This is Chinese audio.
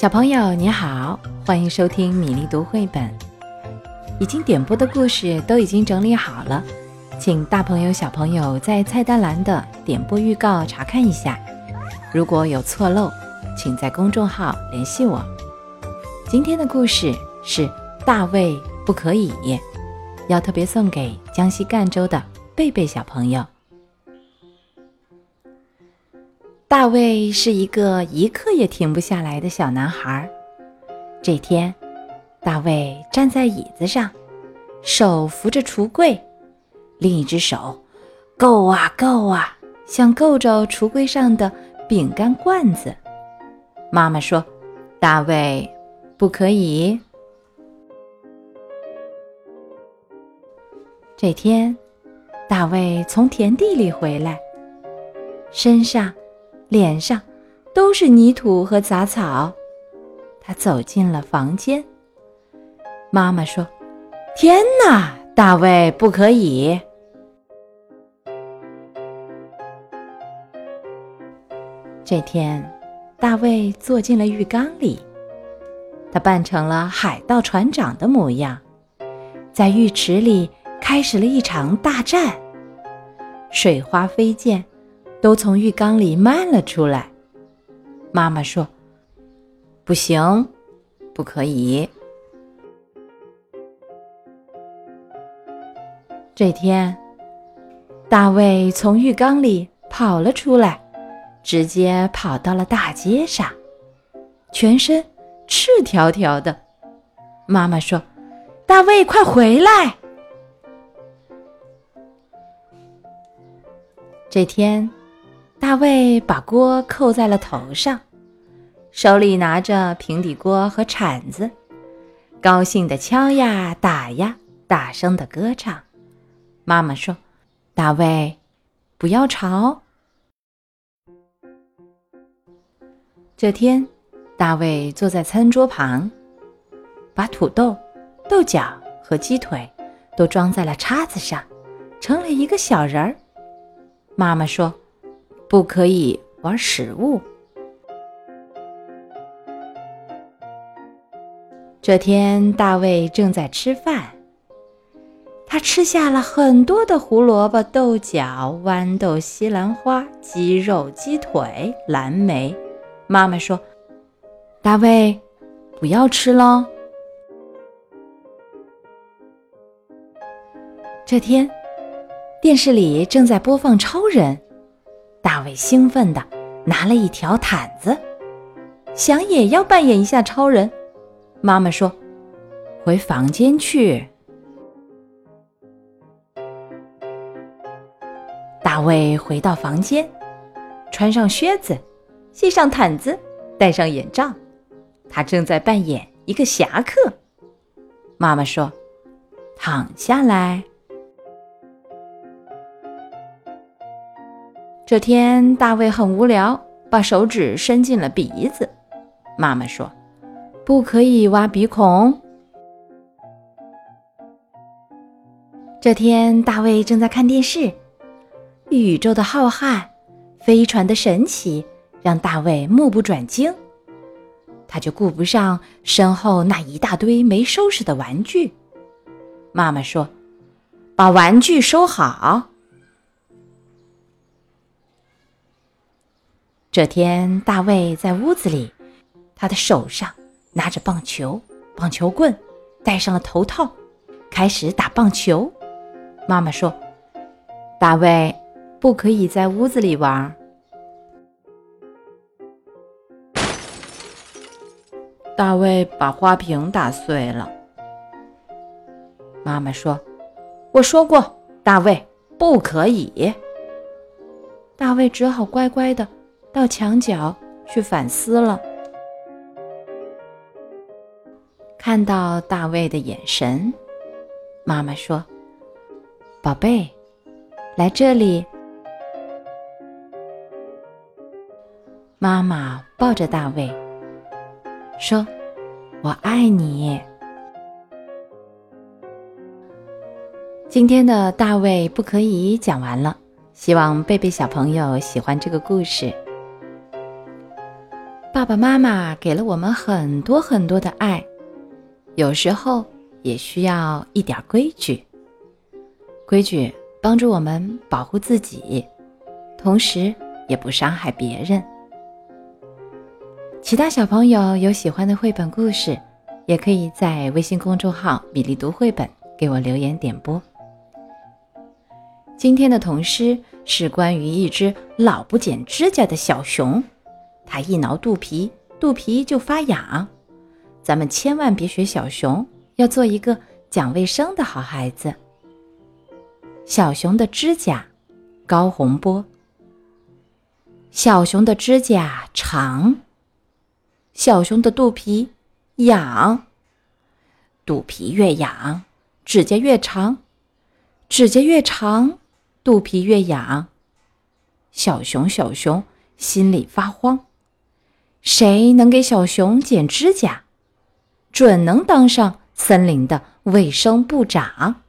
小朋友你好，欢迎收听米粒读绘本。已经点播的故事都已经整理好了，请大朋友小朋友在菜单栏的点播预告查看一下。如果有错漏，请在公众号联系我。今天的故事是大卫不可以，要特别送给江西赣州的贝贝小朋友。大卫是一个一刻也停不下来的小男孩。这天，大卫站在椅子上，手扶着橱柜，另一只手够啊够啊，想够着橱柜上的饼干罐子。妈妈说：“大卫，不可以。”这天，大卫从田地里回来，身上。脸上都是泥土和杂草，他走进了房间。妈妈说：“天哪，大卫不可以！”这天，大卫坐进了浴缸里，他扮成了海盗船长的模样，在浴池里开始了一场大战，水花飞溅。都从浴缸里漫了出来。妈妈说：“不行，不可以。”这天，大卫从浴缸里跑了出来，直接跑到了大街上，全身赤条条的。妈妈说：“大卫，快回来！”这天。大卫把锅扣在了头上，手里拿着平底锅和铲子，高兴地敲呀打呀，大声地歌唱。妈妈说：“大卫，不要吵。”这天，大卫坐在餐桌旁，把土豆、豆角和鸡腿都装在了叉子上，成了一个小人儿。妈妈说。不可以玩食物。这天，大卫正在吃饭，他吃下了很多的胡萝卜、豆角、豌豆、西兰花、鸡肉、鸡腿、蓝莓。妈妈说：“大卫，不要吃喽。”这天，电视里正在播放《超人》。大卫兴奋地拿了一条毯子，想也要扮演一下超人。妈妈说：“回房间去。”大卫回到房间，穿上靴子，系上毯子，戴上眼罩。他正在扮演一个侠客。妈妈说：“躺下来。”这天，大卫很无聊，把手指伸进了鼻子。妈妈说：“不可以挖鼻孔。”这天，大卫正在看电视，宇宙的浩瀚，飞船的神奇，让大卫目不转睛。他就顾不上身后那一大堆没收拾的玩具。妈妈说：“把玩具收好。”这天，大卫在屋子里，他的手上拿着棒球、棒球棍，戴上了头套，开始打棒球。妈妈说：“大卫，不可以在屋子里玩。”大卫把花瓶打碎了。妈妈说：“我说过，大卫不可以。”大卫只好乖乖的。到墙角去反思了。看到大卫的眼神，妈妈说：“宝贝，来这里。”妈妈抱着大卫，说：“我爱你。”今天的大卫不可以讲完了，希望贝贝小朋友喜欢这个故事。爸爸妈妈给了我们很多很多的爱，有时候也需要一点规矩。规矩帮助我们保护自己，同时也不伤害别人。其他小朋友有喜欢的绘本故事，也可以在微信公众号“米粒读绘本”给我留言点播。今天的童诗是关于一只老不剪指甲的小熊。它一挠肚皮，肚皮就发痒。咱们千万别学小熊，要做一个讲卫生的好孩子。小熊的指甲，高洪波。小熊的指甲长，小熊的肚皮痒。肚皮越痒，指甲越长；指甲越长，肚皮越痒。小熊，小熊心里发慌。谁能给小熊剪指甲，准能当上森林的卫生部长。